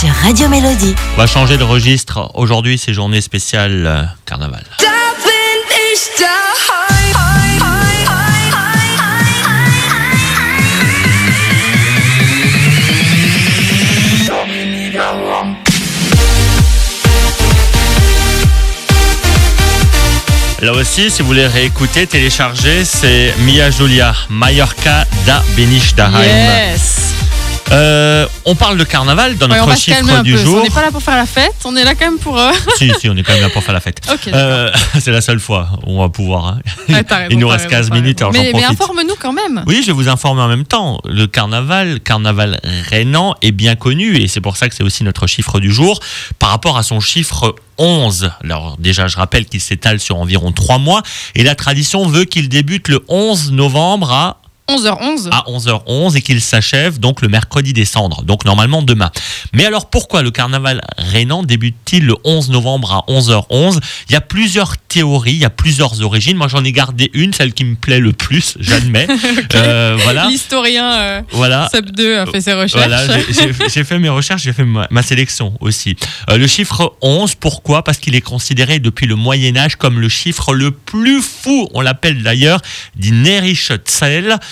sur Radio Mélodie. On va changer de registre. Aujourd'hui, c'est journée spéciale euh, carnaval. Là aussi, si vous voulez réécouter, télécharger, c'est Mia Julia, Mallorca da Benish Daheim. Yes. Euh, on parle de carnaval dans notre chiffre du peu. jour. On n'est pas là pour faire la fête, on est là quand même pour. euh, si, si, on est quand même là pour faire la fête. Euh, c'est la seule fois où on va pouvoir. hein. Ouais, t'as raison, Il nous reste raison, 15 t'as minutes, alors Mais, mais informe-nous quand même. Oui, je vais vous informer en même temps. Le carnaval, carnaval rhénan, est bien connu et c'est pour ça que c'est aussi notre chiffre du jour par rapport à son chiffre 11. Alors déjà, je rappelle qu'il s'étale sur environ 3 mois et la tradition veut qu'il débute le 11 novembre à 11h11. à 11h11 et qu'il s'achève donc le mercredi des cendres, donc normalement demain. Mais alors pourquoi le carnaval rhénan débute-t-il le 11 novembre à 11h11 Il y a plusieurs théories, il y a plusieurs origines. Moi j'en ai gardé une, celle qui me plaît le plus, j'admets. Euh, voilà. L'historien euh, Voilà. Seb 2 a fait ses recherches. Voilà, j'ai- fait mes recherches, j'ai fait ma, ma sélection aussi. Euh, le chiffre 11, pourquoi? Parce qu'il est considéré depuis le Moyen Âge comme le chiffre le plus fou. On l'appelle d'ailleurs Zahl.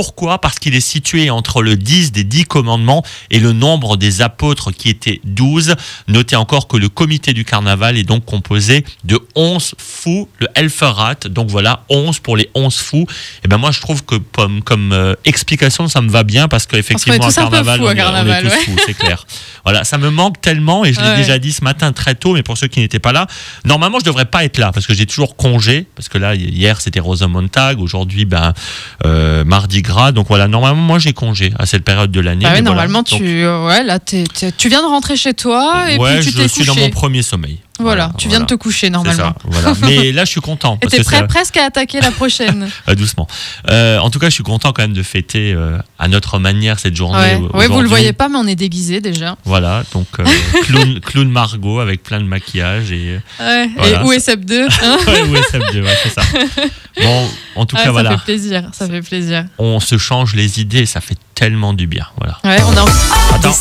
Pourquoi? Parce qu'il est situé entre le 10 des 10 commandements et le nombre des apôtres qui étaient 12. Notez encore que le comité du carnaval est donc composé de 11 fous, le Elferrat. Donc voilà, 11 pour les 11 fous. Et ben moi je trouve que comme, comme euh, explication ça me va bien parce qu'effectivement à carnaval, on est- on est carnaval, tous ouais. fous, c'est clair. Voilà, ça me manque tellement et je l'ai déjà dit ce matin très tôt, mais pour ceux qui n'étaient pas là, normalement je devrais pas être là parce que j'ai toujours congé parce que là hier c'était Rosamontag, aujourd'hui ben euh, mardi gras, donc voilà normalement moi j'ai congé à cette période de l'année. Bah ouais, voilà. normalement, Donc, tu, euh, ouais, là, t'es- tu viens de rentrer chez toi et ouais, puis tu je t'es suis couché. dans mon premier sommeil. Voilà, tu viens de te coucher C'est normalement. ça, voilà. Mais là, je suis content. Et t'es prêt ça- presque à attaquer la prochaine. Ah, doucement. Euh, en tout cas, je suis content quand même de fêter euh, à notre manière cette journée. euh, ouais, vous le voyez pas, mais on est déguisé déjà. Voilà, donc euh, clown, clown Margot avec plein de maquillage et. Ouais. Voilà, et où ça- est Seb 2 hein ouais, ouais, SM2, ouais, c'est ça. Bon, en tout Ouais, cas, ça voilà, fait plaisir, ça fait plaisir. on se change les idées, ça fait tellement du bien. Voilà. Ouais, on a Attends.